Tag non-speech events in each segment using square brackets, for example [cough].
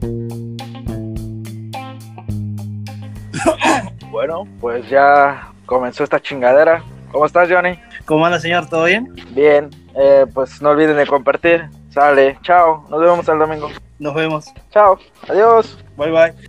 [laughs] Bueno, pues ya comenzó esta chingadera. ¿Cómo estás, Johnny? ¿Cómo anda, señor? ¿Todo bien? Bien, eh, pues no olviden de compartir. Sale, chao, nos vemos el domingo. Nos vemos. Chao, adiós. Bye, bye. [laughs]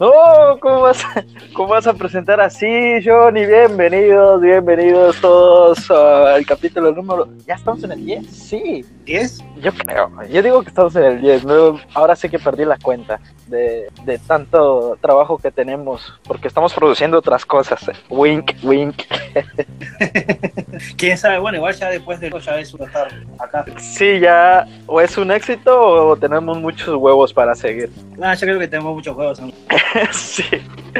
No, ¿cómo vas, a, ¿cómo vas a presentar así, Johnny? Bienvenidos, bienvenidos todos al capítulo número... ¿Ya estamos en el 10? Sí. ¿10? Yo creo. Yo digo que estamos en el 10. ¿no? Ahora sí que perdí la cuenta de, de tanto trabajo que tenemos, porque estamos produciendo otras cosas. Wink, wink. [laughs] ¿Quién sabe? Bueno, igual ya después de ya es estar acá. Sí, ya o es un éxito o tenemos muchos huevos para seguir. Ah, yo creo que tenemos muchos juegos. ¿no? [laughs] sí,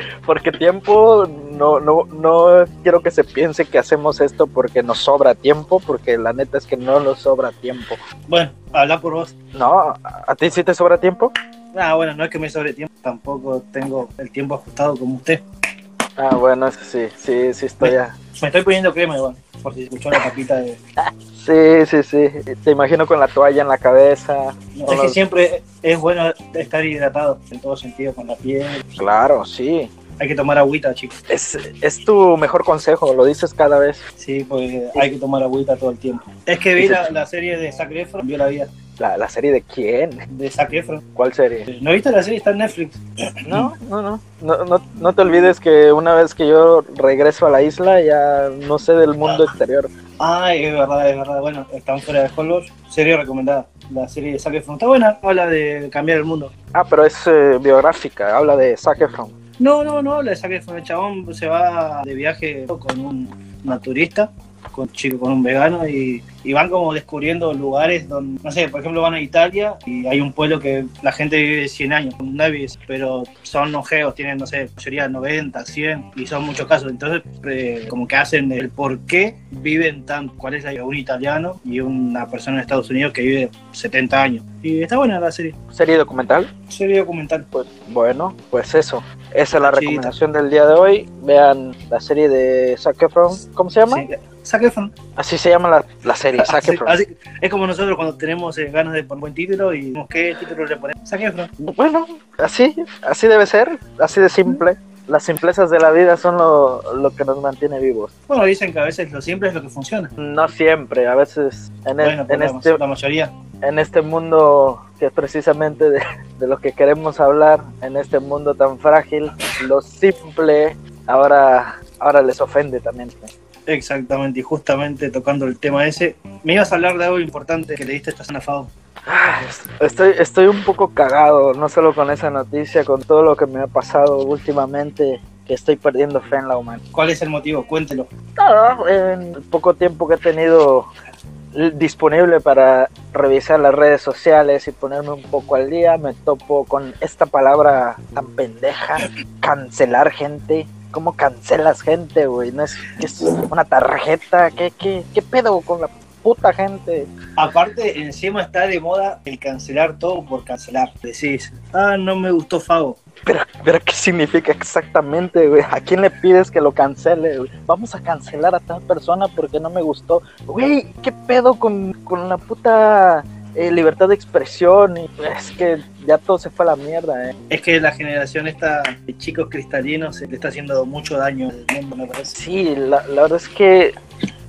[laughs] porque tiempo no, no, no quiero que se piense que hacemos esto porque nos sobra tiempo, porque la neta es que no nos sobra tiempo. Bueno, habla por vos. No, ¿a ti sí te sobra tiempo? Ah, bueno, no es que me sobre tiempo, tampoco tengo el tiempo ajustado como usted. Ah, bueno, eso sí, sí, sí estoy ya. Me estoy poniendo crema igual, por si escuchó la tapita de... [laughs] Sí, sí, sí. Te imagino con la toalla en la cabeza. No, es que siempre es bueno estar hidratado en todo sentido, con la piel. Claro, sí. Hay que tomar agüita, chicos. Es, es tu mejor consejo, lo dices cada vez. Sí, porque hay que tomar agüita todo el tiempo. Es que vi la, la serie de Zac Efron, vio la vida La, la serie de quién? de Zac Efron. ¿Cuál serie? ¿No viste la serie? Está en Netflix. [clears throat] No, no, no, no, no, no te olvides que una vez que yo regreso a la isla ya no sé del mundo exterior. Ay, es verdad, es verdad. Bueno, están fuera de Hollywood. Serie recomendada. La serie de Zac Efron está buena. Habla de cambiar el mundo. Ah, pero es eh, biográfica, habla de Zac Efron. No, no, no habla de Zac Efron. El chabón se va de viaje con un naturista, con un chico, con un vegano y, y van como descubriendo lugares donde, no sé, por ejemplo van a Italia y hay un pueblo que la gente vive 100 años, con navis, pero son ojeos, tienen, no sé, mayoría 90, 100 y son muchos casos. Entonces, eh, como que hacen el por qué viven tan, cuál es la, un italiano y una persona en Estados Unidos que vive 70 años. Y está buena la serie, ¿Serie documental? serie documental. Pues bueno, pues eso. Esa es la Sí, recomendación del día de hoy. Vean la serie de Zac Efron. ¿Cómo se llama? Sí, Zac Efron. Así se llama la, la serie, [laughs] Zac Así- así- es como nosotros cuando tenemos eh, ganas de poner buen título y ¿qué título le ponemos? Zac Efron. Bueno, así, así debe ser, así de simple. Las simplezas de la vida son lo, lo que nos mantiene vivos. Bueno, dicen que a veces lo simple es lo que funciona. No siempre, a veces en, el- Bueno, pues en, la, este, la mayoría. en este mundo que es precisamente de, de lo que queremos hablar, en este mundo tan frágil, lo simple ahora, ahora les ofende también. Exactamente, y justamente tocando el tema ese, me ibas a hablar de algo importante que le diste esta semana, Fado. Ay, Estoy, estoy un poco cagado, no solo con esa noticia, con todo lo que me ha pasado últimamente, que estoy perdiendo fe en la humanidad. ¿Cuál es el motivo? Cuéntelo. Nada, en el poco tiempo que he tenido disponible para revisar las redes sociales y ponerme un poco al día, me topo con esta palabra tan pendeja, cancelar gente. ¿Cómo cancelas gente, güey? ¿No es, es una tarjeta? ¿Qué, qué, ¿Qué pedo con la puta gente? Aparte, encima está de moda el cancelar todo por cancelar. Decís, ah, no me gustó Favo. Pero, pero ¿qué significa exactamente, güey? ¿A quién le pides que lo cancele, güey? Vamos a cancelar a tal persona porque no me gustó. Güey, ¿qué pedo con, con la puta eh, libertad de expresión? Y es que ya todo se fue a la mierda, eh. Es que la generación esta de chicos cristalinos se le está haciendo mucho daño al mundo, me parece. Sí, la, la verdad es que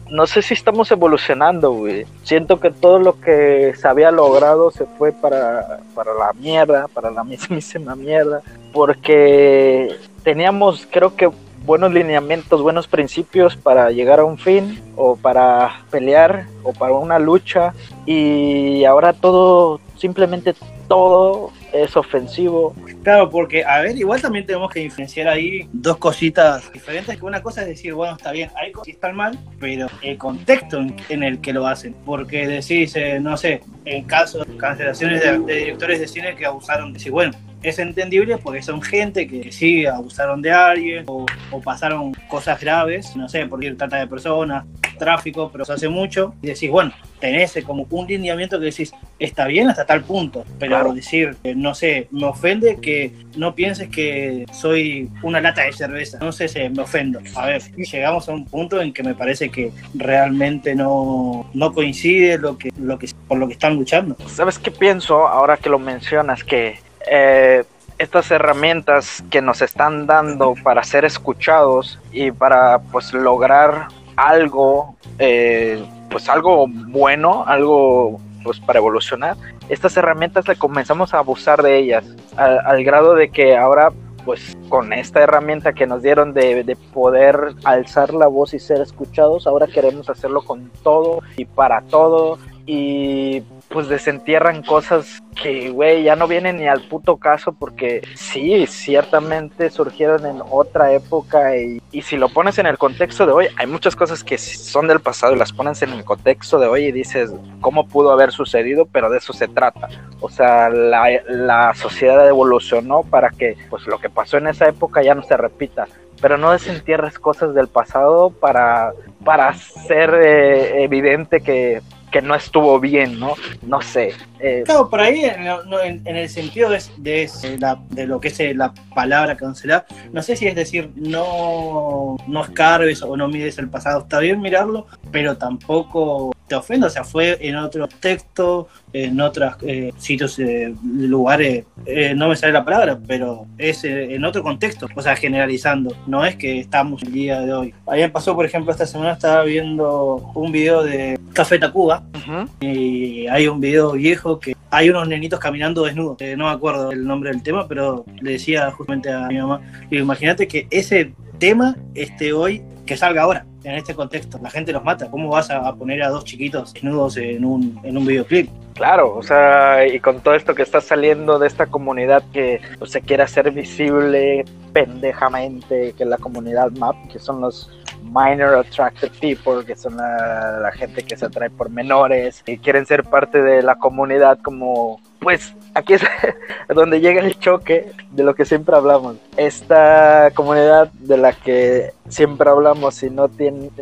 no sé si estamos evolucionando, güey. Siento que todo lo que se había logrado se fue para, para la mierda, para la [laughs] mismísima mierda, porque teníamos, creo que, buenos lineamientos, buenos principios para llegar a un fin, o para pelear, o para una lucha, y ahora todo, simplemente todo es ofensivo. Claro, porque, a ver, igual también tenemos que diferenciar ahí dos cositas diferentes, que una cosa es decir, bueno, está bien, hay cosas que están mal, pero el contexto en, el que lo hacen, porque decís, eh, no sé, en caso de cancelaciones de, de directores de cine que abusaron, decís, bueno, es entendible porque son gente que sí abusaron de alguien o, o pasaron cosas graves, no sé, por ir trata de personas, tráfico, pero se hace mucho, y decís, bueno, tenés como un lineamiento que decís, está bien hasta tal punto, pero Claro. decir, eh, no sé, me ofende que no pienses que soy una lata de cerveza, no sé si me ofendo. A ver, llegamos a un punto en que me parece que realmente no, no coincide lo que, lo que, por lo que están luchando. ¿Sabes qué pienso ahora que lo mencionas? Que eh, estas herramientas que nos están dando para ser escuchados y para pues lograr algo, eh, pues algo bueno, algo pues para evolucionar, estas herramientas le comenzamos a abusar de ellas, al, grado de que ahora pues con esta herramienta que nos dieron de, de, poder alzar la voz y ser escuchados, ahora queremos hacerlo con todo y para todo y pues desentierran cosas que, güey, ya no vienen ni al puto caso porque sí, ciertamente surgieron en otra época y, y, si lo pones en el contexto de hoy, hay muchas cosas que son del pasado y las pones en el contexto de hoy y dices, ¿cómo pudo haber sucedido? Pero de eso se trata. O sea, la, la sociedad evolucionó para que pues lo que pasó en esa época ya no se repita pero no desentierres cosas del pasado para, para hacer eh, evidente que que no estuvo bien, ¿no? No sé. Eh. Claro, por ahí, en, en, en el sentido de, de, la, de, lo que es eh, la palabra cancelar, no sé si es decir, no, no escarbes o no mires el pasado, está bien mirarlo, pero tampoco te ofenda, o sea, fue en otro texto, en otros eh, sitios, eh, lugares, eh, no me sale la palabra, pero es eh, en otro contexto, o sea, generalizando, no es que estamos el día de hoy. Ayer pasó, por ejemplo, esta semana estaba viendo un video de Café Tacuba uh -huh. y hay un video viejo que hay unos nenitos caminando desnudos, no me acuerdo el nombre del tema, pero le decía justamente a mi mamá, imagínate que ese tema esté hoy, que salga ahora en este contexto. La gente los mata. ¿Cómo vas a poner a dos chiquitos desnudos en un, en un videoclip? Claro, o sea, y con todo esto que está saliendo de esta comunidad que pues, se quiere hacer visible pendejamente, que la comunidad MAP, que son los minor attracted people, que son la, gente que se atrae por menores y quieren ser parte de la comunidad como, pues aquí es [laughs] donde llega el choque de lo que siempre hablamos. Esta comunidad de la que siempre hablamos y no,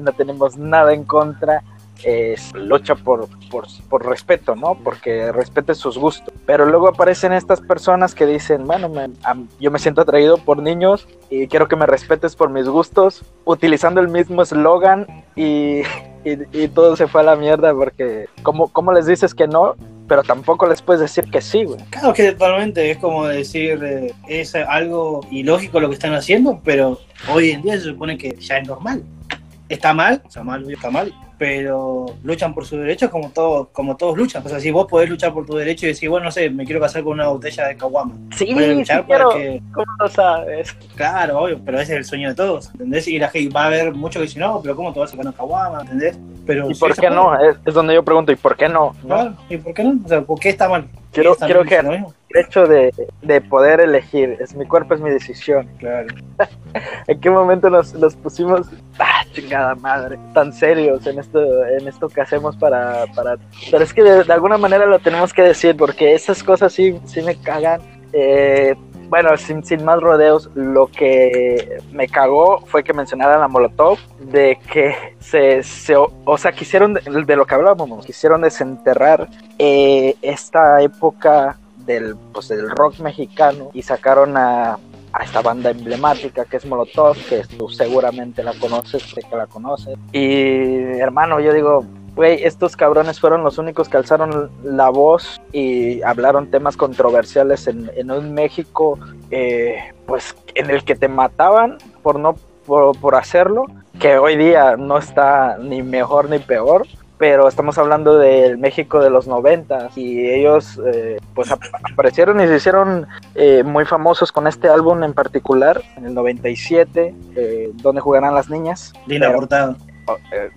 no tenemos nada en contra es lucha por, por, por, respeto, ¿no? Porque respete sus gustos. Pero luego aparecen estas personas que dicen, bueno, me, yo me siento atraído por niños y quiero que me respetes por mis gustos, utilizando el mismo eslogan y, y, y, todo se fue a la mierda porque ¿cómo, cómo les dices que no? Pero tampoco les puedes decir que sí, güey. Claro que totalmente es como decir, eh, es algo ilógico lo que están haciendo, pero hoy en día se supone que ya es normal. Está mal, está mal, está mal, pero luchan por sus derechos como todos, como todos luchan. O sea, si vos podés luchar por tu derecho y decir, bueno, no sé, me quiero casar con una botella de caguama. Sí, luchar sí, para que... ¿cómo lo sabes? Claro, obvio, pero ese es el sueño de todos, ¿entendés? Y la gente va a haber mucho que decir, no, pero ¿cómo te vas a sacar una caguama? ¿Entendés? Pero ¿Y por qué no? Es, es, donde yo pregunto, ¿y por qué no? Claro, ¿y por qué no? O sea, ¿por qué está mal? Quiero, quiero que hecho de, de, poder elegir, es mi cuerpo, es mi decisión. Claro. [laughs] ¿En qué momento nos, nos pusimos, ah, chingada madre, tan serios en esto, en esto que hacemos para, para... Pero es que de, de alguna manera lo tenemos que decir, porque esas cosas sí, sí me cagan. Eh, bueno, sin, sin, más rodeos, lo que me cagó fue que mencionaran a Molotov, de que se, se o sea, quisieron, de, de, lo que hablábamos, quisieron desenterrar eh, esta época del, pues, del rock mexicano y sacaron a, a esta banda emblemática que es Molotov, que tú seguramente la conoces, sé que la conoces. Y hermano, yo digo, güey, estos cabrones fueron los únicos que alzaron la voz y hablaron temas controversiales en, en un México, eh, pues en el que te mataban por no por, por, hacerlo, que hoy día no está ni mejor ni peor. Pero estamos hablando del México de los 90 y ellos eh, pues ap aparecieron y se hicieron eh, muy famosos con este álbum en particular, en el 97, eh, donde jugarán las niñas. Linda portada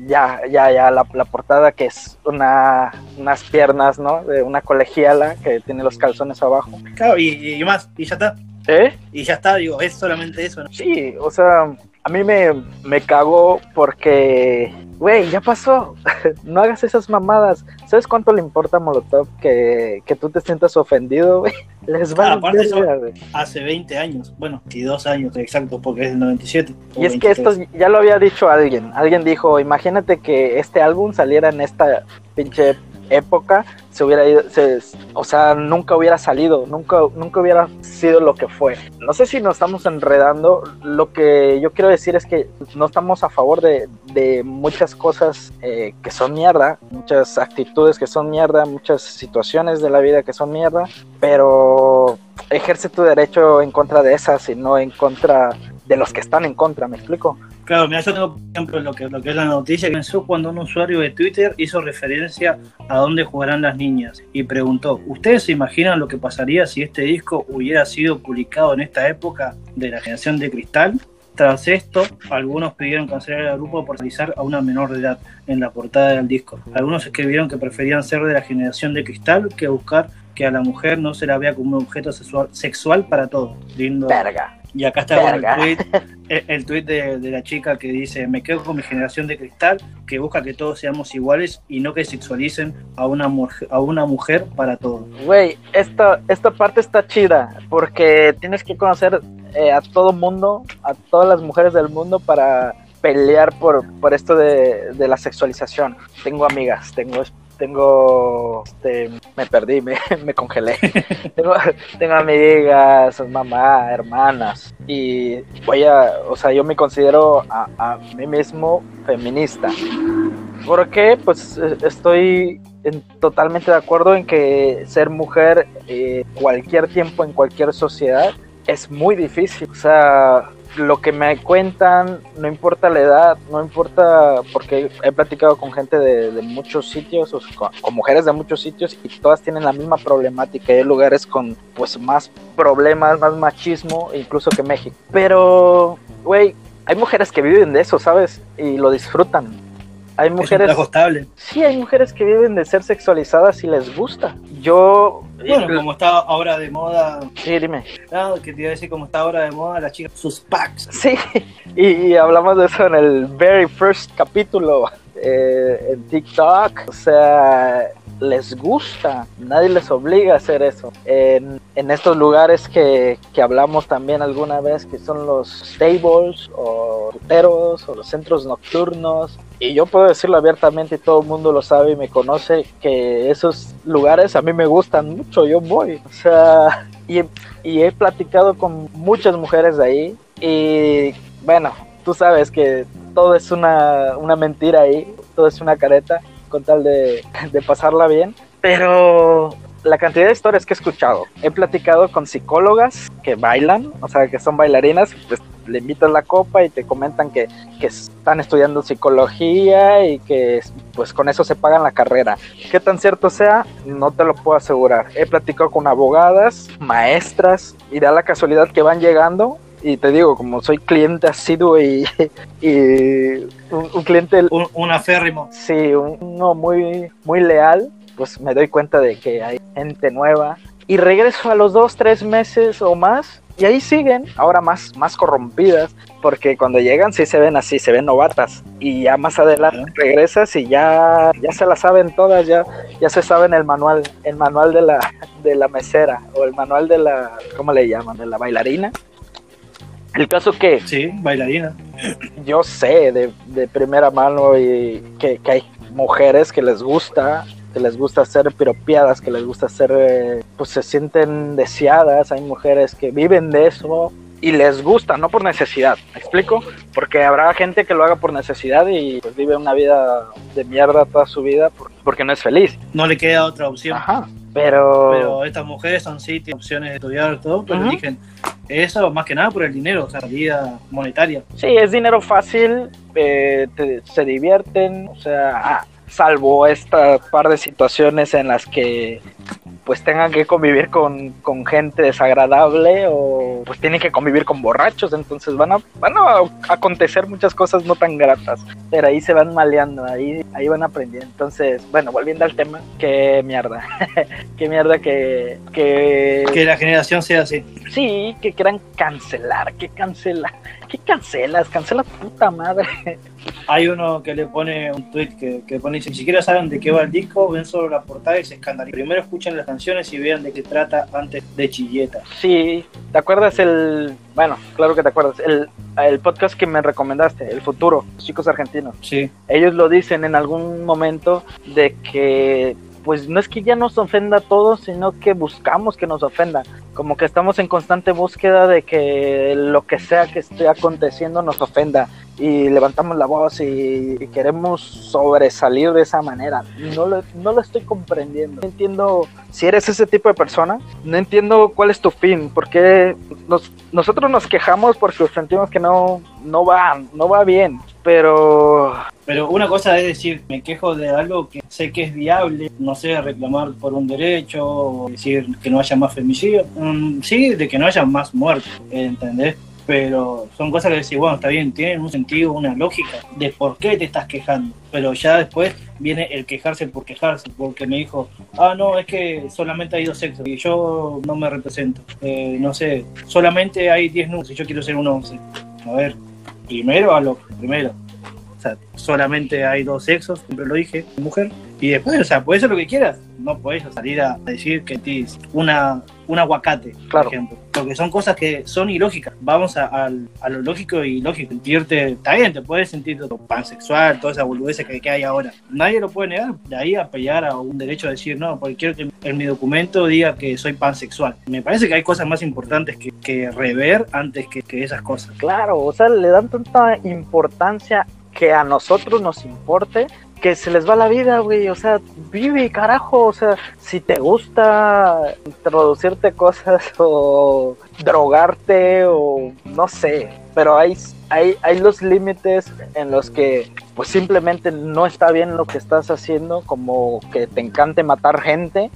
ya, ya, ya, la, la, portada que es una, unas piernas, ¿no? De una colegiala que tiene los calzones abajo. Claro, y, y más, y ya está. ¿Eh? Y ya está, digo, es solamente eso, ¿no? Sí, o sea, a mí me, me cagó porque, güey, ya pasó. [laughs] no hagas esas mamadas. ¿Sabes cuánto le importa a Molotov que, que tú te sientas ofendido, güey? [laughs] Les va claro, a hace 20 años, bueno, 22 años exacto, porque es del 97. Y es 23. que esto ya lo había dicho alguien. Alguien dijo, imagínate que este álbum saliera en esta pinche época se hubiera ido, o sea, nunca hubiera salido, nunca, nunca hubiera sido lo que fue. No sé si nos estamos enredando, lo que yo quiero decir es que no estamos a favor de, de muchas cosas eh, que son mierda, muchas actitudes que son mierda, muchas situaciones de la vida que son mierda, pero ejerce tu derecho en contra de esas y no en contra de los que están en contra, ¿me explico? Claro, mira, yo tengo, por ejemplo, lo que, lo que es la noticia que comenzó cuando un usuario de Twitter hizo referencia a dónde jugarán las niñas y preguntó, ¿ustedes se imaginan lo que pasaría si este disco hubiera sido publicado en esta época de la generación de cristal? Tras esto, algunos pidieron cancelar el grupo por realizar a una menor de edad en la portada del disco. Algunos escribieron que preferían ser de la generación de cristal que buscar que a la mujer no se la vea como un objeto sexual, sexual para todo. Lindo. Verga. Y acá está bueno, el tweet, el, el tweet de, de la chica que dice, me quedo con mi generación de cristal, que busca que todos seamos iguales y no que sexualicen a una, mujer- a una mujer para todo. Güey, esta, esta parte está chida porque tienes que conocer eh, a todo mundo, a todas las mujeres del mundo para pelear por, por esto de, de la sexualización. Tengo amigas, tengo tengo este, me perdí, me, [laughs] me congelé. [laughs] tengo, tengo amigas, mamá, hermanas y voy a, o sea, yo me considero a, a mí mismo feminista. Porque pues eh, estoy en- totalmente de acuerdo en que ser mujer eh, cualquier tiempo en cualquier sociedad es muy difícil. O sea, lo que me cuentan, no importa la edad, no importa, porque he platicado con gente de, de muchos sitios, o con, con mujeres de muchos sitios, y todas tienen la misma problemática. Hay lugares con pues más problemas, más machismo, incluso que México. Pero, güey, hay mujeres que viven de eso, ¿sabes? Y lo disfrutan. Hay Es mujeres estable. Sí, hay mujeres que viven de ser sexualizadas y les gusta. Yo. Bueno, como está ahora de moda, Sí, dime. ah, que te iba a decir como está ahora de moda las chicas, sus packs. Sí, y, y hablamos de eso en el very first capítulo eh, en TikTok. O sea, les gusta, nadie les obliga a hacer eso. En, estos lugares que, que hablamos también alguna vez, que son los stables o puteros o los centros nocturnos. Y yo puedo decirlo abiertamente y todo el mundo lo sabe y me conoce que esos lugares a mí me gustan mucho, yo voy. O sea, y, y he platicado con muchas mujeres de ahí y bueno, tú sabes que todo es una, una mentira ahí, todo es una careta con tal de, de pasarla bien. Pero la cantidad de historias que he escuchado, he platicado con psicólogas que bailan, o sea, que son bailarinas, pues le invitas la copa y te comentan que, que están estudiando psicología y que pues con eso se pagan la carrera. ¿Qué tan cierto sea? No te lo puedo asegurar. He platicado con abogadas, maestras y da la casualidad que van llegando y te digo, como soy cliente asiduo y, [laughs] y un, un cliente, Un, un aférrimo. sí, uno muy, muy leal, pues me doy cuenta de que hay gente nueva. Y regreso a los dos, tres meses o más, y ahí siguen, ahora más, más corrompidas, porque cuando llegan sí se ven así, se ven novatas. Y ya más adelante regresas y ya, ya se la saben todas, ya, ya se saben el manual, el manual de la, de la mesera, o el manual de la, ¿cómo le llaman? De la bailarina. El caso que Sí, bailarina. yo sé de, de primera mano y que, que hay mujeres que les gusta, que les gusta ser piropeadas, que les gusta ser, eh, pues se sienten deseadas, hay mujeres que viven de eso y les gusta, no por necesidad, ¿me explico? Porque habrá gente que lo haga por necesidad y pues vive una vida de mierda toda su vida por- porque no es feliz. No le queda otra opción. Ajá, pero... Pero estas mujeres son sí, tienen opciones de estudiar todo, pero Ujú. eligen eso más que nada por el dinero, o sea, salida monetaria. Sí, es dinero fácil, eh, te- se divierten, o sea, ah, salvo esta par de situaciones en las que pues tengan que convivir con, con gente desagradable o pues tienen que convivir con borrachos, entonces van a, van a acontecer muchas cosas no tan gratas, pero ahí se van maleando, ahí, ahí van aprendiendo. Entonces, bueno, volviendo al tema, qué mierda, [laughs] qué mierda que, que, Que la generación sea así. sí, que quieran cancelar, que cancela, que cancelas, cancela puta madre. Hay uno que le pone un tweet que, que pone, si siquiera saben de qué va el disco, ven solo la portada y se escandalizan. Primero escuchen las canciones y vean de qué trata antes de chilleta. Sí, ¿te acuerdas el, bueno, claro que te acuerdas, el, el podcast que me recomendaste, El Futuro, chicos argentinos? Sí, Ellos lo dicen en algún momento de que, pues no es que ya nos ofenda a todos, sino que buscamos que nos ofenda. Como que estamos en constante búsqueda de que lo que sea que esté aconteciendo nos ofenda. y levantamos la voz y, queremos sobresalir de esa manera. No lo, no lo estoy comprendiendo. No entiendo si eres ese tipo de persona. No entiendo cuál es tu fin. Porque nos, nosotros nos quejamos porque sentimos que no, no va, no va bien. Pero pero una cosa es decir, me quejo de algo que sé que es viable, no sé, reclamar por un derecho, o decir que no haya más femicidio, mm, sí, de que no haya más muertos, ¿entendés? Pero son cosas que decir, bueno, está bien, tienen un sentido, una lógica de por qué te estás quejando. Pero ya después viene el quejarse por quejarse, porque me dijo, ah, no, es que solamente hay dos sexos y yo no me represento. Eh, no sé, solamente hay 10 nudos y yo quiero ser un 11. A ver, primero a primero o sea, solamente hay dos sexos, siempre lo dije, mujer. Y después, o sea, puedes ser lo que quieras. No puedes salir a decir que tienes una, un aguacate, por ejemplo. Porque son cosas que son ilógicas. Vamos a, lo lógico y lógico. Sentirte, está bien, te puedes sentir pansexual, toda esa boludez que, que, hay ahora. Nadie lo puede negar. De ahí a pelear a un derecho a decir, no, porque quiero que en mi documento diga que soy pansexual. Me parece que hay cosas más importantes que, que rever antes que, que esas cosas. Claro, o sea, le dan tanta importancia que a nosotros nos importe, que se les va la vida, güey. O sea, vive, carajo. O sea, si te gusta introducirte cosas [laughs] o drogarte o no sé. Pero hay, hay, hay los límites en los que pues simplemente no está bien lo que estás haciendo, como que te encante matar gente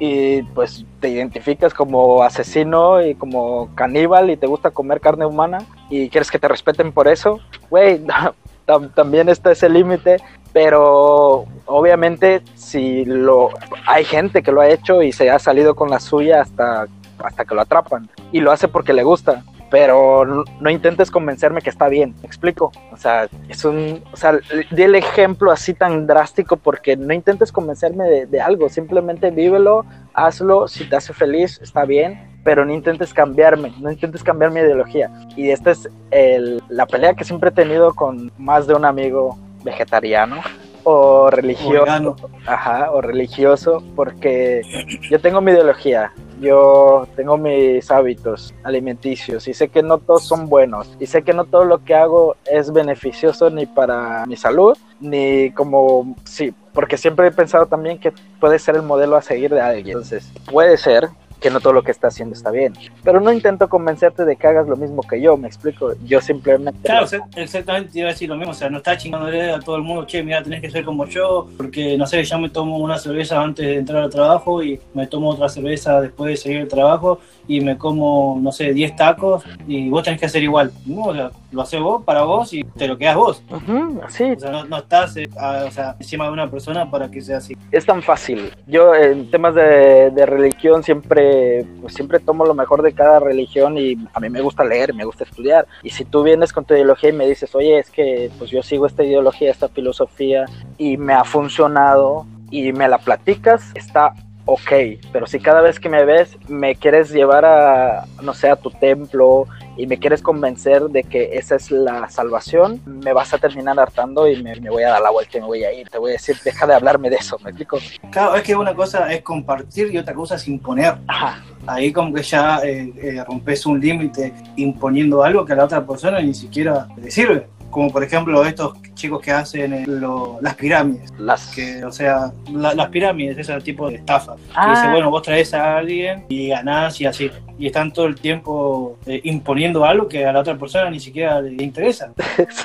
y pues te identificas como asesino y como caníbal y te gusta comer carne humana y quieres que te respeten por eso, güey, [laughs] también está ese límite, pero obviamente si lo hay gente que lo ha hecho y se ha salido con la suya hasta, hasta que lo atrapan y lo hace porque le gusta. Pero no, intentes convencerme que está bien, ¿me explico? O sea, es un, o sea, di el ejemplo así tan drástico porque no intentes convencerme de, de algo, simplemente vívelo, hazlo, si te hace feliz, está bien, pero no intentes cambiarme, no intentes cambiar mi ideología. Y esta es el, la pelea que siempre he tenido con más de un amigo vegetariano o religioso, ajá, o religioso, porque yo tengo mi ideología, yo tengo mis hábitos alimenticios y sé que no todos son buenos y sé que no todo lo que hago es beneficioso ni para mi salud ni como sí, porque siempre he pensado también que puede ser el modelo a seguir de alguien. Entonces, puede ser que no todo lo que está haciendo está bien. Pero no intento convencerte de que hagas lo mismo que yo, me explico. Yo simplemente. Claro, exactamente, iba a decir lo mismo. O sea, no está chingándole a todo el mundo, che, mira, tenés que ser como yo, porque no sé, ya me tomo una cerveza antes de entrar al trabajo y me tomo otra cerveza después de seguir el trabajo y me como, no sé, 10 tacos y vos tenés que hacer igual. No, o sea, lo haces vos para vos y te lo quedas vos. así. O sea, no, estás eh, o sea, encima de una persona para que sea así. Es tan fácil. Yo en temas de, de religión siempre, pues, siempre tomo lo mejor de cada religión y a mí me gusta leer, me gusta estudiar. Y si tú vienes con tu ideología y me dices, oye, es que pues yo sigo esta ideología, esta filosofía y me ha funcionado y me la platicas, está ok, pero si cada vez que me ves me quieres llevar a, no sé, a tu templo y me quieres convencer de que esa es la salvación, me vas a terminar hartando y me, voy a dar la vuelta y me voy a ir. Te voy a decir, deja de hablarme de eso, ¿me explico? Claro, es que una cosa es compartir y otra cosa es imponer. Ahí como que ya eh, eh, rompes un límite imponiendo algo que a la otra persona ni siquiera le sirve como por ejemplo estos chicos que hacen las pirámides. Las... Que, o sea, las pirámides, ese tipo de estafa. Que dice, ah. bueno, vos traes a alguien y ganás y así. Y están todo el tiempo eh, imponiendo algo que a la otra persona ni siquiera le interesa.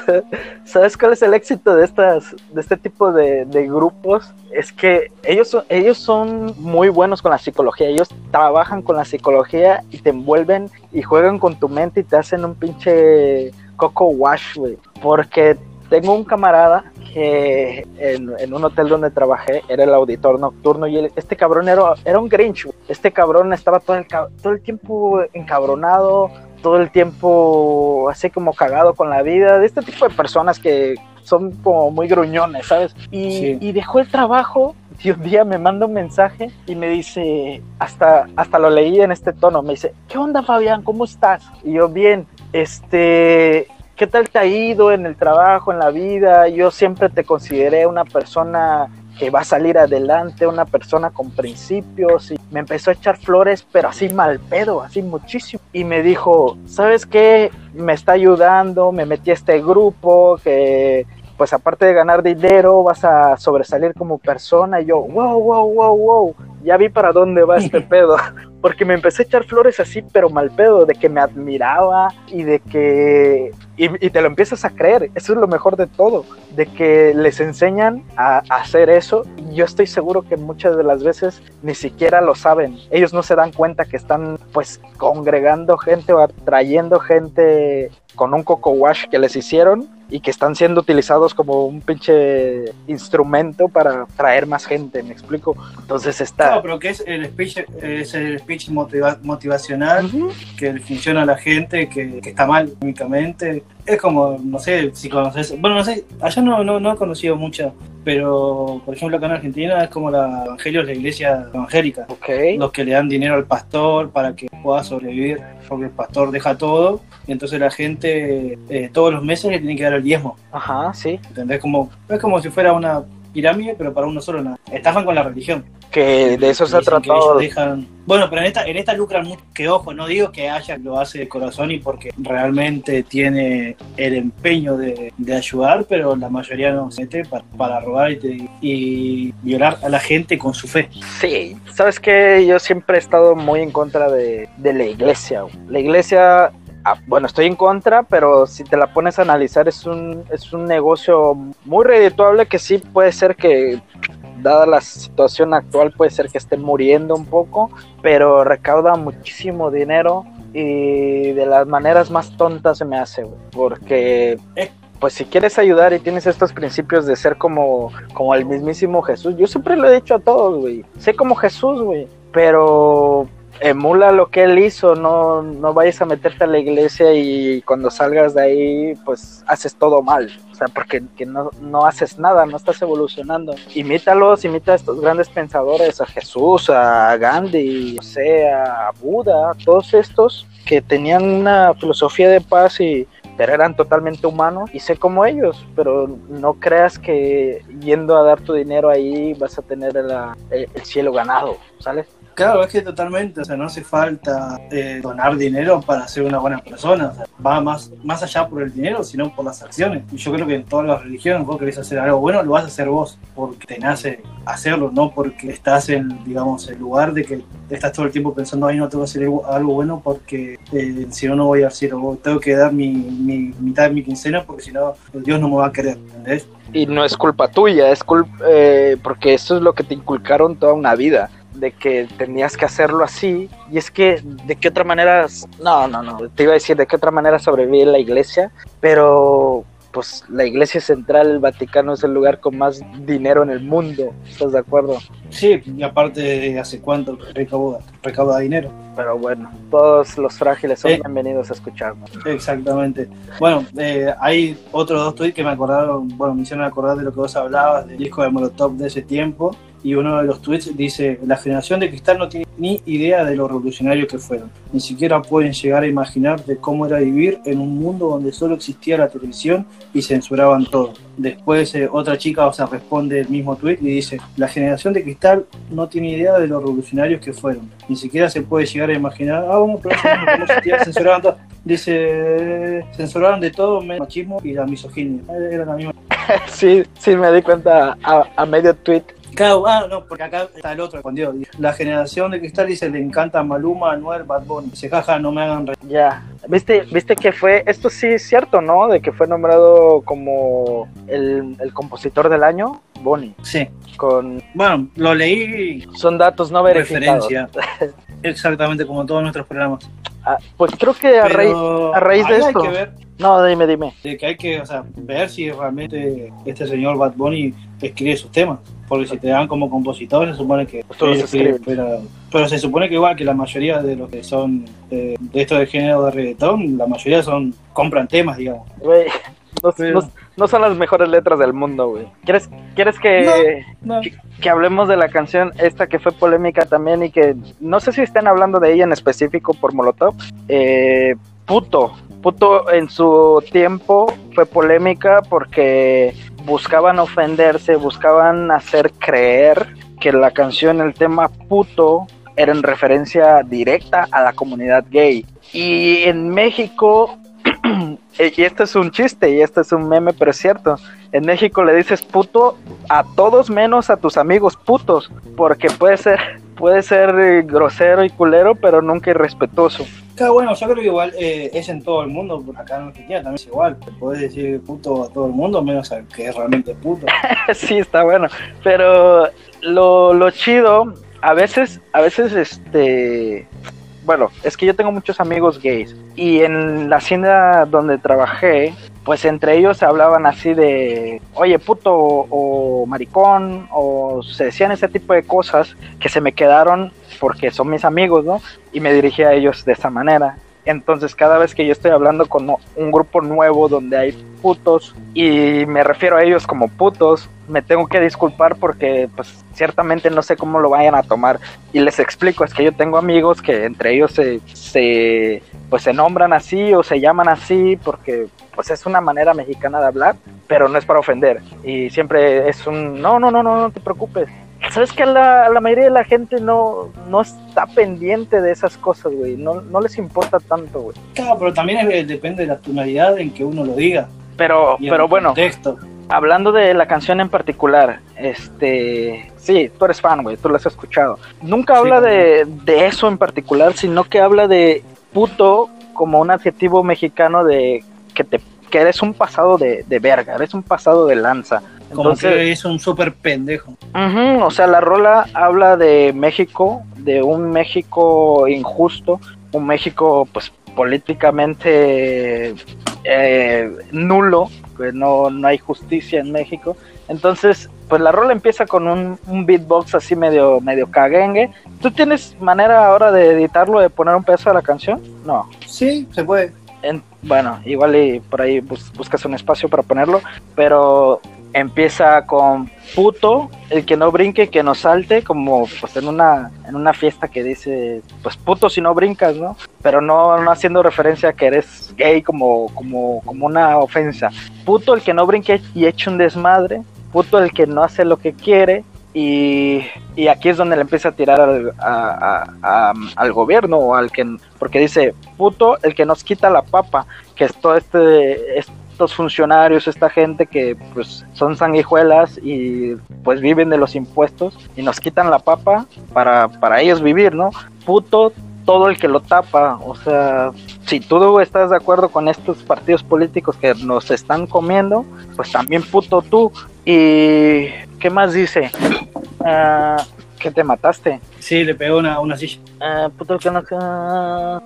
[laughs] ¿Sabes cuál es el éxito de, estas, de este tipo de, de grupos? Es que ellos, ellos son muy buenos con la psicología. Ellos trabajan con la psicología y te envuelven y juegan con tu mente y te hacen un pinche Coco Wash, güey. Porque tengo un camarada que en, un hotel donde trabajé era el auditor nocturno y este cabrón era, era un Grinch. Este cabrón estaba todo el, todo el tiempo encabronado, todo el tiempo así como cagado con la vida. De este tipo de personas que son como muy gruñones, ¿sabes? Y, y dejó el trabajo y un día me manda un mensaje y me dice, hasta, hasta lo leí en este tono, me dice, ¿qué onda Fabián? ¿Cómo estás? Y yo, bien, este, ¿qué tal te ha ido en el trabajo, en la vida? Yo siempre te consideré una persona que va a salir adelante, una persona con principios. Y me empezó a echar flores, pero así mal pedo, así muchísimo. Y me dijo, ¿sabes qué? Me está ayudando, me metí a este grupo que pues aparte de ganar dinero, vas a sobresalir como persona. Y yo, wow, wow, wow, wow, ya vi para dónde va este [laughs] pedo. Porque me empecé a echar flores así, pero mal pedo, de que me admiraba y de que... Y, te lo empiezas a creer, eso es lo mejor de todo, de que les enseñan a, a hacer eso. Y yo estoy seguro que muchas de las veces ni siquiera lo saben. Ellos no se dan cuenta que están pues congregando gente o atrayendo gente con un coco wash que les hicieron y que están siendo utilizados como un pinche instrumento para traer más gente, ¿me explico? Entonces está... No, pero que es el speech, es el speech motivacional que le funciona a la gente, que, que está mal únicamente. Es como, no sé, si conoces... Bueno, no sé, allá no, no, no he conocido mucha, pero por ejemplo acá en Argentina es como la Evangelio es la iglesia evangélica. Okay. Los que le dan dinero al pastor para que pueda sobrevivir, porque el pastor deja todo entonces la gente eh, todos los meses le tiene que dar el diezmo. Ajá, sí. ¿Entendés? Como, es como si fuera una pirámide, pero para uno solo. Nada. Estafan con la religión. Que de eso se ha tratado. Dejan... Bueno, pero en esta, en esta lucran mucho. Que ojo, no digo que haya lo hace de corazón y porque realmente tiene el empeño de, de ayudar, pero la mayoría no se mete para, para robar y, y, violar a la gente con su fe. Sí, sabes que yo siempre he estado muy en contra de, de la iglesia. La iglesia Ah, bueno, estoy en contra, pero si te la pones a analizar es un, es un negocio muy redituable que sí puede ser que, dada la situación actual, puede ser que esté muriendo un poco, pero recauda muchísimo dinero y de las maneras más tontas se me hace, porque... Eh, pues si quieres ayudar y tienes estos principios de ser como, como el mismísimo Jesús, yo siempre lo he dicho a todos, güey, sé como Jesús, güey, pero emula lo que él hizo, no, no vayas a meterte a la iglesia y cuando salgas de ahí, pues haces todo mal. O sea, porque no, no haces nada, no estás evolucionando. Imítalos, imita a estos grandes pensadores, a Jesús, a Gandhi, o sea, a Buda, a todos estos que tenían una filosofía de paz y pero eran totalmente humanos y sé como ellos, pero no creas que yendo a dar tu dinero ahí vas a tener el cielo ganado, ¿sales? Claro, es que totalmente, o sea, no hace falta eh, donar dinero para ser una buena persona, o sea, va más, más allá por el dinero, sino por las acciones. Y yo creo que en todas las religiones vos querés hacer algo bueno, lo vas a hacer vos, porque te nace hacerlo, no porque estás en, digamos, el lugar de que estás todo el tiempo pensando, ay, no tengo que hacer algo bueno porque eh, si no, no voy a hacer, tengo que dar mi, mi, mitad de mi quincena porque si no, Dios no me va a querer, ¿entendés? Y no es culpa tuya, es culpa, eh, porque eso es lo que te inculcaron toda una vida de que tenías que hacerlo así. Y es que, ¿de qué otra manera? No, no, no. Te iba a decir de qué otra manera sobrevive la iglesia, pero pues la iglesia central, el Vaticano es el lugar con más dinero en el mundo. ¿Estás de acuerdo? Sí, y aparte, ¿hace cuánto recauda, recauda dinero? Pero bueno, todos los frágiles son eh, bienvenidos a escucharnos. Exactamente. Bueno, eh, hay otros dos tweets que me acordaron, bueno, me hicieron acordar de lo que vos hablabas, del disco de Molotov de ese tiempo y uno de los tweets dice, la generación de cristal no tiene ni idea de lo revolucionarios que fueron, ni siquiera pueden llegar a imaginar de cómo era vivir en un mundo donde solo existía la televisión y censuraban todo. Después eh, otra chica o sea, responde el mismo tweet y dice, la generación de cristal no tiene idea de lo revolucionarios que fueron, ni siquiera se puede llegar a imaginar, ah, bueno, pero no existía, censuraban todo. Dice, censuraron de todo, el machismo y la misoginia. Era la misma. [laughs] sí, sí, me di cuenta a, a medio tweet Claro, ah, no, porque acá está el otro respondió. La generación de cristal dice, le encanta Maluma, Anuel, Bad Bunny. Dice, jaja, no me hagan reír. Ya, ¿Viste, viste que fue, esto sí es cierto, ¿no? De que fue nombrado como el, el compositor del año, Bonnie. Sí. Con... Bueno, lo leí. Son datos no verificados. Referencia. [laughs] Exactamente como todos nuestros programas. Ah, pues creo que a, raíz, a raíz de esto... Hay que ver, no, dime, dime. De que hay que o sea, ver si realmente este señor Bad Bunny escribe sus temas. Porque si te dan como compositor se supone que pues pero, se supone que igual que la mayoría de los que son de, esto de género de reggaetón la mayoría son compran temas digamos. No, son las mejores letras del mundo güey. Quieres quieres que, que, hablemos de la canción esta que fue polémica también y que no sé si estén hablando de ella en específico por Molotov eh, puto puto en su tiempo fue polémica porque buscaban ofenderse, buscaban hacer creer que la canción, el tema puto, era en referencia directa a la comunidad gay. Y en México, [clears throat] y esto es un chiste y esto es un meme, pero es cierto, en México le dices puto a todos menos a tus amigos putos, porque puede ser, puede ser eh, grosero y culero, pero nunca irrespetuoso. Claro, bueno, yo creo que igual eh, es en todo el mundo, acá en Argentina también es igual. Puedes decir puto a todo el mundo, menos al que es realmente puto. [laughs] sí, está bueno. Pero lo, lo chido, a veces, a veces, este, bueno, es que yo tengo muchos amigos gays y en la hacienda donde trabajé, pues entre ellos se hablaban así de, oye puto o maricón, o se decían ese tipo de cosas que se me quedaron porque son mis amigos, ¿no? Y me dirigí a ellos de esa manera. Entonces cada vez que yo estoy hablando con un grupo nuevo donde hay putos y me refiero a ellos como putos, me tengo que disculpar porque pues ciertamente no sé cómo lo vayan a tomar y les explico, es que yo tengo amigos que entre ellos se, se pues se nombran así o se llaman así porque pues es una manera mexicana de hablar, pero no es para ofender y siempre es un no, no, no, no, no te preocupes, sabes que la, la mayoría de la gente no, no está pendiente de esas cosas, güey. No, no les importa tanto, güey. Claro, pero también depende de la tonalidad en que uno lo diga. Pero, pero bueno, hablando de la canción en particular, este, sí, tú eres fan, güey, tú la has escuchado. Nunca habla de, de eso en particular, sino que habla de puto como un adjetivo mexicano de que te que eres un pasado de, de verga, eres un pasado de lanza. Entonces, Como que es un súper pendejo. o sea, la rola habla de México, de un México injusto, un México pues políticamente eh, nulo, que no, no hay justicia en México. Entonces, pues la rola empieza con un, beatbox así medio, medio caguengue. ¿Tú tienes manera ahora de editarlo, de poner un pedazo a la canción? No. Sí, se puede. Bueno, igual y por ahí buscas un espacio para ponerlo, pero empieza con puto, el que no brinque, que no salte, como pues en una, en una fiesta que dice, pues puto si no brincas, ¿no? Pero no, no haciendo referencia a que eres gay como, como, como una ofensa. Puto el que no brinque y eche un desmadre, puto el que no hace lo que quiere, y, y, aquí es donde le empieza a tirar al, al gobierno o al que porque dice puto el que nos quita la papa que es todo este, este estos funcionarios, esta gente que pues son sanguijuelas y pues viven de los impuestos y nos quitan la papa para, para ellos vivir, ¿no? Puto todo el que lo tapa, o sea, si tú estás de acuerdo con estos partidos políticos que nos están comiendo, pues también puto tú. ¿Y qué más dice? Uh, que te mataste. Sí, le pegó una, una silla. Uh, puto que no...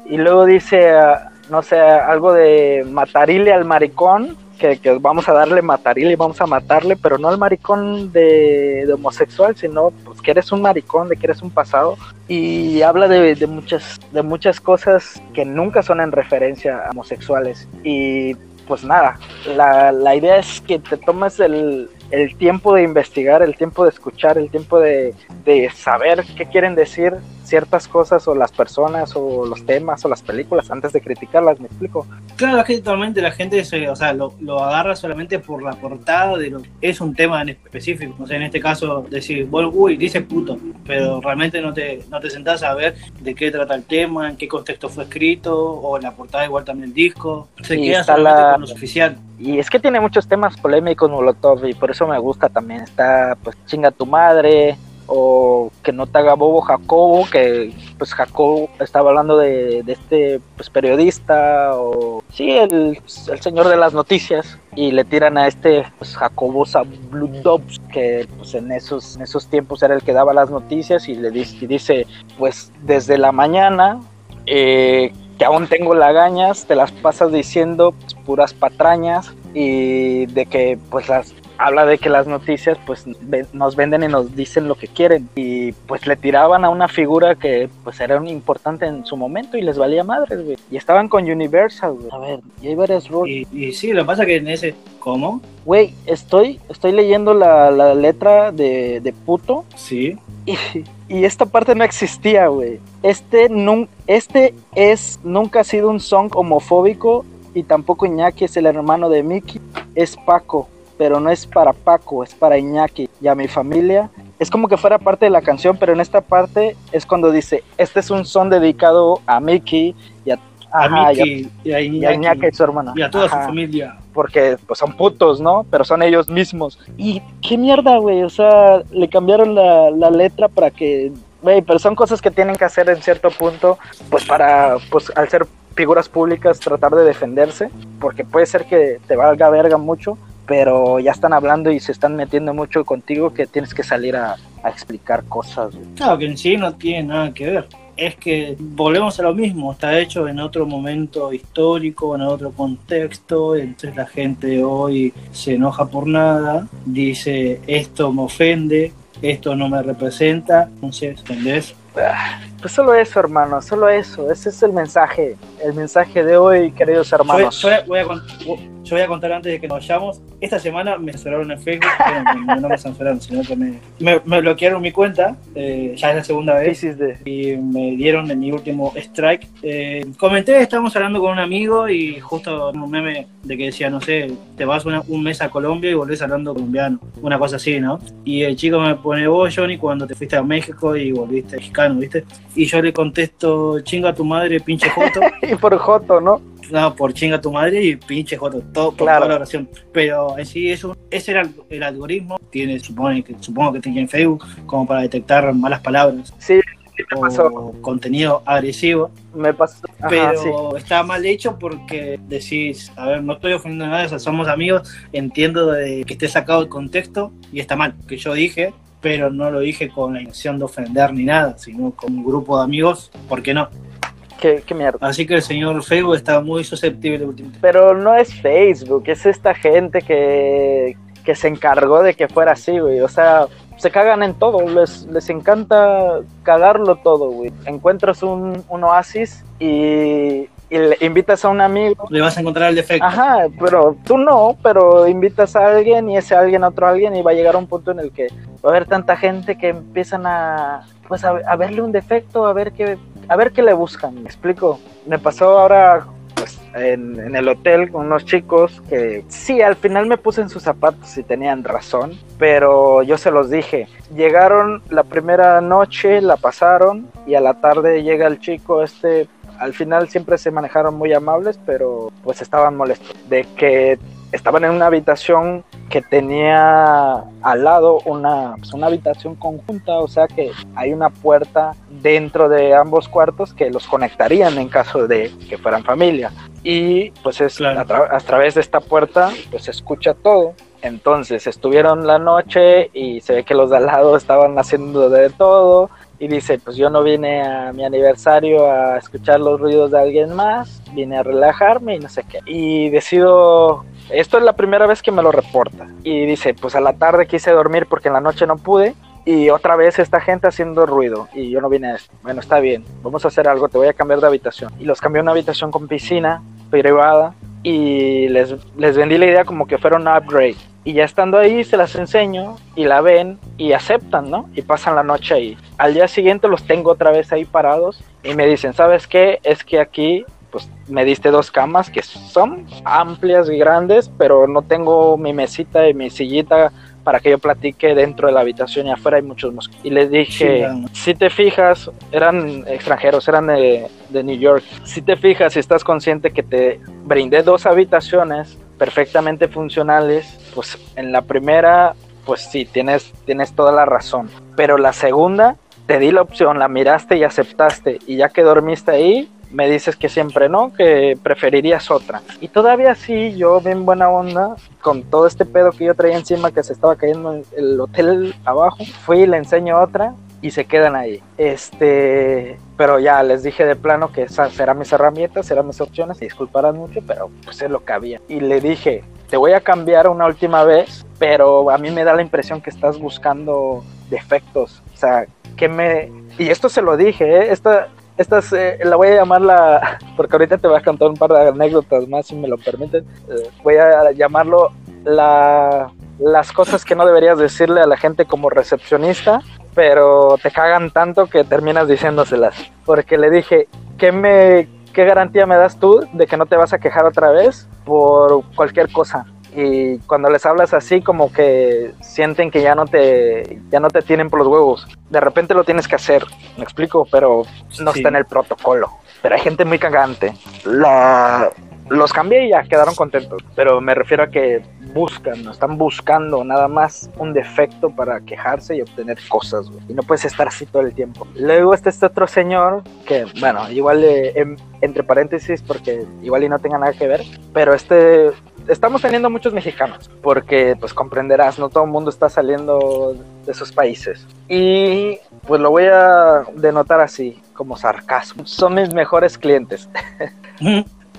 y luego dice... Uh, no sé, algo de matarile al maricón, que, vamos a darle matarile y vamos a matarle, pero no al maricón de, homosexual, sino pues que eres un maricón, de que eres un pasado. Y habla de, de, muchas, de muchas cosas que nunca son en referencia a homosexuales. Y pues nada, la, la idea es que te tomes el, el tiempo de investigar, el tiempo de escuchar, el tiempo de, de, saber qué quieren decir ciertas cosas o las personas o los temas o las películas antes de criticarlas, ¿me explico? Claro, es que totalmente la gente se, o sea, lo, lo, agarra solamente por la portada de lo es un tema en específico. O sea, en este caso, decir, bueno, uy, dice puto, pero realmente no te, no te sentás a ver de qué trata el tema, en qué contexto fue escrito, o en la portada igual también el disco. Se queda solamente con lo oficial. Y es que tiene muchos temas polémicos Molotov y por eso me gusta también. Está pues chinga tu madre o que no te haga bobo Jacobo, que pues Jacobo estaba hablando de, este pues periodista o sí, el, el, señor de las noticias y le tiran a este pues Jacobo Zabludovs que pues en esos, en esos tiempos era el que daba las noticias y le dice, y dice pues desde la mañana eh, que aún tengo lagañas, te las pasas diciendo pues, puras patrañas y de que pues las habla de que las noticias pues nos venden y nos dicen lo que quieren y pues le tiraban a una figura que pues era un importante en su momento y les valía madres, güey. Y estaban con Universal, güey. A ver, y hay varias rules. Y, sí, lo que pasa que en ese, ¿cómo? Güey, estoy, estoy leyendo la, la letra de, de puto. Sí. Y, y esta parte no existía, güey. Este, este es, nunca ha sido un song homofóbico y tampoco Iñaki es el hermano de Mickey, es Paco. Pero no es para Paco, es para Iñaki y a mi familia. Es como que fuera parte de la canción, pero en esta parte es cuando dice, este es un son dedicado a Mickey y a, a, Mickey, y, a, Iñaki, y su hermana. Y a toda su familia. Porque pues son putos, ¿no? Pero son ellos mismos. Y qué mierda, güey. O sea, le cambiaron la, la letra para que Güey, pero son cosas que tienen que hacer en cierto punto, pues para, pues al ser figuras públicas, tratar de defenderse, porque puede ser que te valga verga mucho, pero ya están hablando y se están metiendo mucho contigo que tienes que salir a, explicar cosas. Claro, que en sí no tiene nada que ver. Es que volvemos a lo mismo, está hecho en otro momento histórico, en otro contexto, entonces la gente hoy se enoja por nada, dice esto me ofende, esto no me representa, entonces, ¿entendés? Pues solo eso, hermano, solo eso. Ese es el mensaje, el mensaje de hoy, queridos hermanos. Yo, voy, a, yo voy a contar antes de que nos vayamos. Esta semana me censuraron en Facebook, [laughs] pero no me censuraron, sino que me, me, bloquearon mi cuenta, eh, ya es la segunda vez, y me dieron en mi último strike. Eh, comenté, estábamos hablando con un amigo y justo un meme de que decía, no sé, te vas un mes a Colombia y volvés hablando colombiano, una cosa así, ¿no? Y el chico me pone, vos, Johnny, cuando te fuiste a México y volviste mexicano, ¿viste? Y yo le contesto, chinga tu madre, pinche Joto. [laughs] y por Joto, ¿no? No, por chinga tu madre y pinche Joto, todo por toda la oración. Pero en sí, eso, ese era el, algoritmo. Tiene, supongo que, supongo que tiene en Facebook como para detectar malas palabras. Sí, me pasó. contenido agresivo. Me pasó. pero está mal hecho porque decís, a ver, no estoy ofendiendo a nadie, somos amigos, entiendo de que esté sacado el contexto y está mal. Que yo dije, pero no lo dije con la intención de ofender ni nada, sino con un grupo de amigos, ¿por qué no? Qué, qué mierda. Así que el señor Facebook está muy susceptible últimamente. Pero no es Facebook, es esta gente que, que se encargó de que fuera así, güey. O sea, se cagan en todo, les, les encanta cagarlo todo, güey. Encuentras un, un oasis y y le invitas a un amigo. Le vas a encontrar el defecto. Ajá, pero tú no, pero invitas a alguien y ese alguien a otro alguien y va a llegar a un punto en el que va a haber tanta gente que empiezan a pues a, verle un defecto, a ver qué a ver qué le buscan, ¿me explico? Me pasó ahora pues en, en, el hotel con unos chicos que sí, al final me puse en sus zapatos y tenían razón, pero yo se los dije. Llegaron la primera noche, la pasaron y a la tarde llega el chico este al final siempre se manejaron muy amables, pero pues estaban molestos de que estaban en una habitación que tenía al lado una, pues, una habitación conjunta, o sea que hay una puerta dentro de ambos cuartos que los conectarían en caso de que fueran familia. Y pues es a, a, través de esta puerta pues se escucha todo. Entonces estuvieron la noche y se ve que los de al lado estaban haciendo de todo y dice, pues yo no vine a mi aniversario a escuchar los ruidos de alguien más, vine a relajarme y no sé qué. Y decido, esto es la primera vez que me lo reporta. Y dice, pues a la tarde quise dormir porque en la noche no pude. Y otra vez esta gente haciendo ruido y yo no vine a esto. Bueno, está bien, vamos a hacer algo, te voy a cambiar de habitación. Y los cambié a una habitación con piscina privada y les, les vendí la idea como que fuera un upgrade y ya estando ahí se las enseño y la ven y aceptan, ¿no? Y pasan la noche ahí. Al día siguiente los tengo otra vez ahí parados y me dicen, ¿sabes qué? Es que aquí pues me diste dos camas que son amplias y grandes, pero no tengo mi mesita y mi sillita para que yo platique dentro de la habitación y afuera hay muchos mosquitos. Y les dije, si te fijas, eran extranjeros, eran de, de New York, si te fijas y estás consciente que te brindé dos habitaciones perfectamente funcionales, pues en la primera, pues sí, tienes, tienes toda la razón. Pero la segunda, te di la opción, la miraste y aceptaste, y ya que dormiste ahí, me dices que siempre no, que preferirías otra. Y todavía sí, yo bien buena onda, con todo este pedo que yo traía encima que se estaba cayendo el hotel abajo, fui y le enseño otra y se quedan ahí. Este, pero ya les dije de plano que esas serán mis herramientas, serán mis opciones, disculparán mucho, pero pues es lo que había. Y le dije, te voy a cambiar una última vez, pero a mí me da la impresión que estás buscando defectos. O sea, que me... Y esto se lo dije, ¿eh? Esta, esta eh, la voy a llamar la... [laughs] Porque ahorita te voy a contar un par de anécdotas más, si me lo permiten. Eh, voy a llamarlo la las cosas que no deberías decirle a la gente como recepcionista, pero te cagan tanto que terminas diciéndoselas. Porque le dije, ¿qué, me, ¿qué garantía me das tú de que no te vas a quejar otra vez por cualquier cosa? y cuando les hablas así como que sienten que ya no te ya no te tienen por los huevos. De repente lo tienes que hacer, me explico, pero no Sí. está en el protocolo. Pero hay gente muy cagante. La los cambié y ya quedaron contentos, pero me refiero a que buscan, no están buscando nada más un defecto para quejarse y obtener cosas, güey. Y no puedes estar así todo el tiempo. Luego está este otro señor que, bueno, igual eh, entre paréntesis porque igual y no tenga nada que ver, pero este estamos teniendo muchos mexicanos, porque pues comprenderás, no todo el mundo está saliendo de esos países. Y pues lo voy a denotar así, como sarcasmo. Son mis mejores clientes.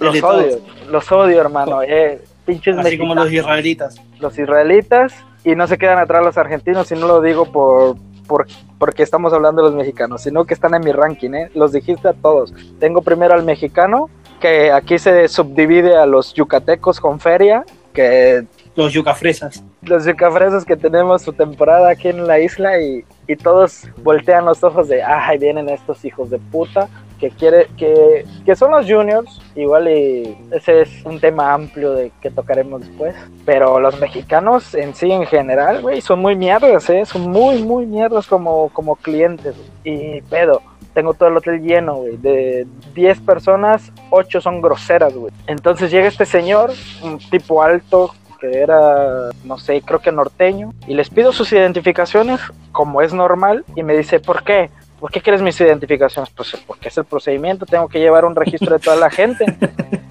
Los odio, los odio, hermano. Eh, pinches Así como los mexicanos, israelitas. los israelitas y no se quedan atrás los argentinos y no lo digo por, por porque estamos hablando de los mexicanos, sino que están en mi ranking, ¿eh? Los dijiste a todos. Tengo primero al mexicano, que aquí se subdivide a los yucatecos con feria, que Los yucafresas. los yucafresas que tenemos su temporada aquí en la isla y, y todos voltean los ojos de, ay, vienen estos hijos de puta que quiere que, que son los juniors, igual y ese es un tema amplio de que tocaremos después, pero los mexicanos en sí en general, güey, son muy mierdas, ¿eh? son muy, muy mierdas como, como clientes, y pedo. Tengo todo el hotel lleno, güey. De 10 personas, 8 son groseras, güey. Entonces llega este señor, un tipo alto, que era, no sé, creo que norteño, y les pido sus identificaciones, como es normal, y me dice, ¿por qué? ¿Por qué quieres mis identificaciones? Pues porque es el procedimiento, tengo que llevar un registro de toda la gente. [laughs]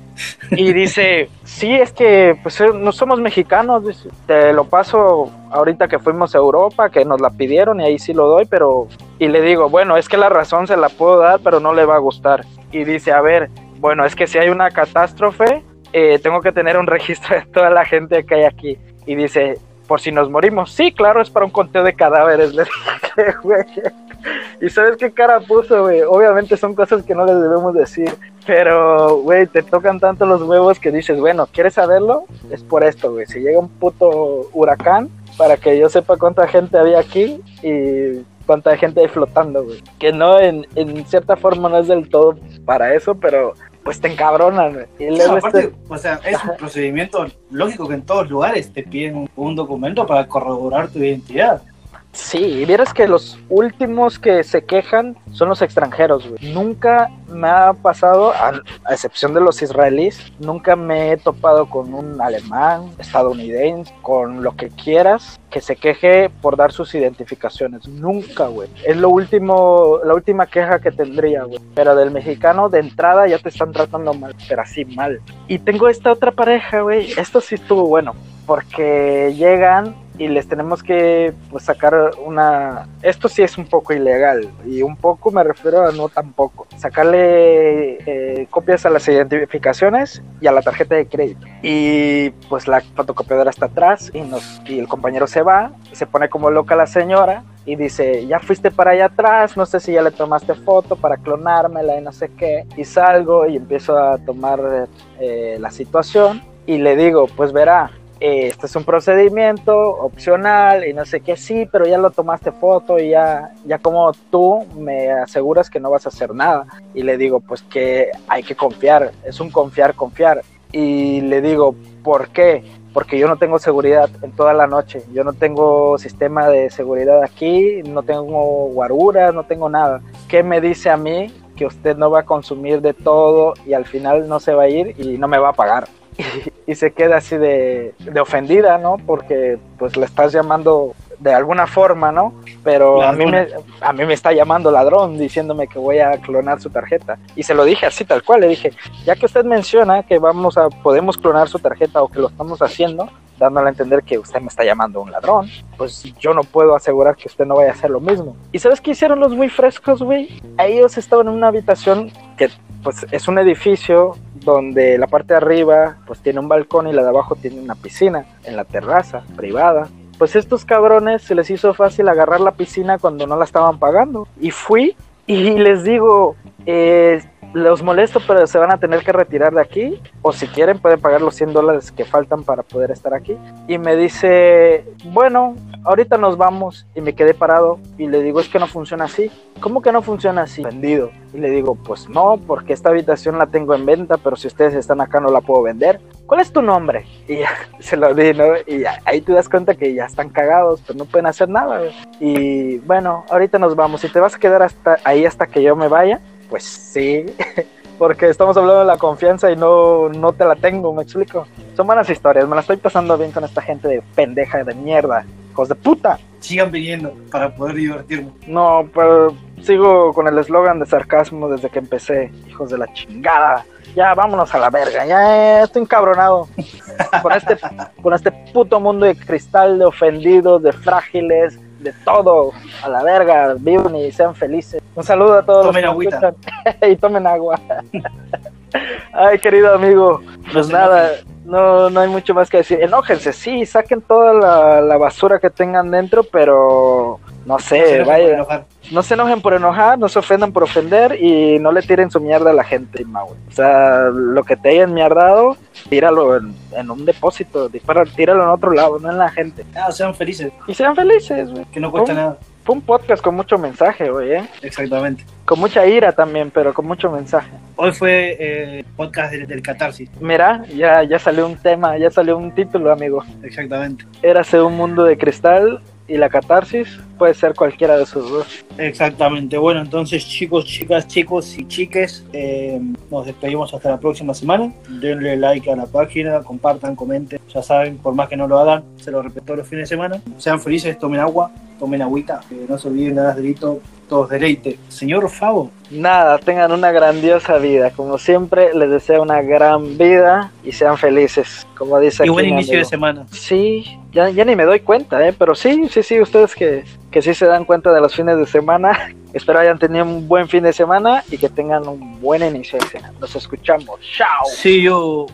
Y dice, sí, es que pues eh, no somos mexicanos, dice, te lo paso ahorita que fuimos a Europa, que nos la pidieron y ahí sí lo doy, pero... Y le digo, bueno, es que la razón se la puedo dar, pero no le va a gustar. Y dice, a ver, bueno, es que si hay una catástrofe, eh, tengo que tener un [laughs] registro de toda la gente que hay aquí. Y dice, por si nos morimos, sí, claro, es para un conteo de cadáveres. [laughs] Le dije, güey. [laughs] Y sabes qué cara puso, güey. Obviamente son cosas que no les debemos decir. Pero, güey, te tocan tanto los huevos que dices, bueno, ¿quieres saberlo? Es por esto, güey. Si llega un puto huracán, para que yo sepa cuánta gente había aquí y cuánta gente hay flotando, güey. Que no, en, en cierta forma no es del todo para eso, pero pues te encabronan, güey. Y luego No, aparte, este- o sea, es un procedimiento lógico que en todos lugares te piden un, un documento para corroborar tu identidad. Sí, y vieras que los últimos que se quejan son los extranjeros, güey. Nunca me ha pasado, a, a excepción de los israelíes, nunca me he topado con un alemán, estadounidense, con lo que quieras, que se queje por dar sus identificaciones. Nunca, güey. Es lo último, la última queja que tendría, güey. Pero del mexicano, de entrada, ya te están tratando mal, pero así mal. Y tengo esta otra pareja, güey. Esto sí estuvo bueno, porque llegan y les tenemos que pues, sacar una... Esto sí es un poco ilegal y un poco me refiero a no tampoco. Sacarle eh, copias a las identificaciones y a la tarjeta de crédito. Y pues la fotocopiadora está atrás y, nos, y el compañero se va y se pone como loca la señora y dice, ya fuiste para allá atrás, no sé si ya le tomaste foto para clonármela y no sé qué. Y salgo y empiezo a tomar eh, la situación y le digo, pues verá, este es un procedimiento opcional y no sé qué, sí, pero ya lo tomaste foto y ya, ya como tú me aseguras que no vas a hacer nada. Y le digo, pues que hay que confiar, es un confiar, confiar. Y le digo, ¿por qué? Porque yo no tengo seguridad en toda la noche, yo no tengo sistema de seguridad aquí, no tengo guaruras, no tengo nada. ¿Qué me dice a mí que usted no va a consumir de todo y al final no se va a ir y no me va a pagar? Y se queda así de, de, ofendida, ¿no? Porque pues le estás llamando de alguna forma, ¿no? Pero a mí, me, a mí me está llamando ladrón diciéndome que voy a clonar su tarjeta. Y se lo dije así tal cual, le dije, ya que usted menciona que vamos a, podemos clonar su tarjeta o que lo estamos haciendo, dándole a entender que usted me está llamando un ladrón, pues yo no puedo asegurar que usted no vaya a hacer lo mismo. ¿Y sabes qué hicieron los muy frescos, güey? Ellos estaban en una habitación que pues es un edificio donde la parte de arriba pues tiene un balcón y la de abajo tiene una piscina en la terraza privada. Pues estos cabrones se les hizo fácil agarrar la piscina cuando no la estaban pagando. Y fui y les digo, eh, los molesto, pero se van a tener que retirar de aquí. O si quieren, pueden pagar los 100 dólares que faltan para poder estar aquí. Y me dice, bueno, ahorita nos vamos. Y me quedé parado y le digo, es que no funciona así. ¿Cómo que no funciona así? Vendido. Y le digo, pues no, porque esta habitación la tengo en venta, pero si ustedes están acá no la puedo vender. ¿Cuál es tu nombre? Y ya, [laughs] se lo di, ¿no? Y ahí te das cuenta que ya están cagados, pero no pueden hacer nada. Y bueno, ahorita nos vamos. Si te vas a quedar hasta ahí hasta que yo me vaya, pues sí. [laughs] Porque estamos hablando de la confianza y no, no te la tengo, me explico. Son buenas historias, me la estoy pasando bien con esta gente de pendeja de mierda, hijos de puta. Sigan viniendo para poder divertirme. No, pero sigo con el eslogan de sarcasmo desde que empecé, hijos de la chingada ya vámonos a la verga, ya estoy encabronado [laughs] con este, con este puto mundo de cristal, de ofendidos, de frágiles, de todo, a la verga, vivan y sean felices. Un saludo a todos tomen los que [laughs] y tomen agua. [laughs] Ay, querido amigo, pues nada, no, no hay mucho más que decir. Enójense, sí, saquen toda la, la basura que tengan dentro, pero no sé, vaya. No se enojen por enojar, no se ofendan por ofender y no le tiren su mierda a la gente, O sea, lo que te hayan mierdado, tíralo en, un depósito, tíralo en otro lado, no en la gente. Ah, sean felices. Y sean felices, güey. Que no cuesta nada. Fue un podcast con mucho mensaje, güey, ¿eh? Exactamente. Con mucha ira también, pero con mucho mensaje. Hoy fue eh, podcast del, del, catarsis. Mira, ya, ya salió un tema, ya salió un título, amigo. Exactamente. Érase un mundo de cristal y la catarsis puede ser cualquiera de esos dos. Exactamente. Bueno, entonces chicos, chicas, chicos y chiques, eh, nos despedimos hasta la próxima semana. Denle like a la página, compartan, comenten. Ya saben, por más que no lo hagan, se lo repito los fines de semana. Sean felices, tomen agua, tomen agüita, no se olviden nada delito, todos deleite. Señor Favo. Nada, tengan una grandiosa vida. Como siempre, les deseo una gran vida y sean felices, como dice. Y buen inicio de semana. Sí, ya, ya ni me doy cuenta, ¿eh? pero sí, sí, sí, ustedes que, que sí se dan cuenta de los fines de semana. [laughs] Espero hayan tenido un buen fin de semana y que tengan un buen inicio de semana. Nos escuchamos. Chao. Sí, yo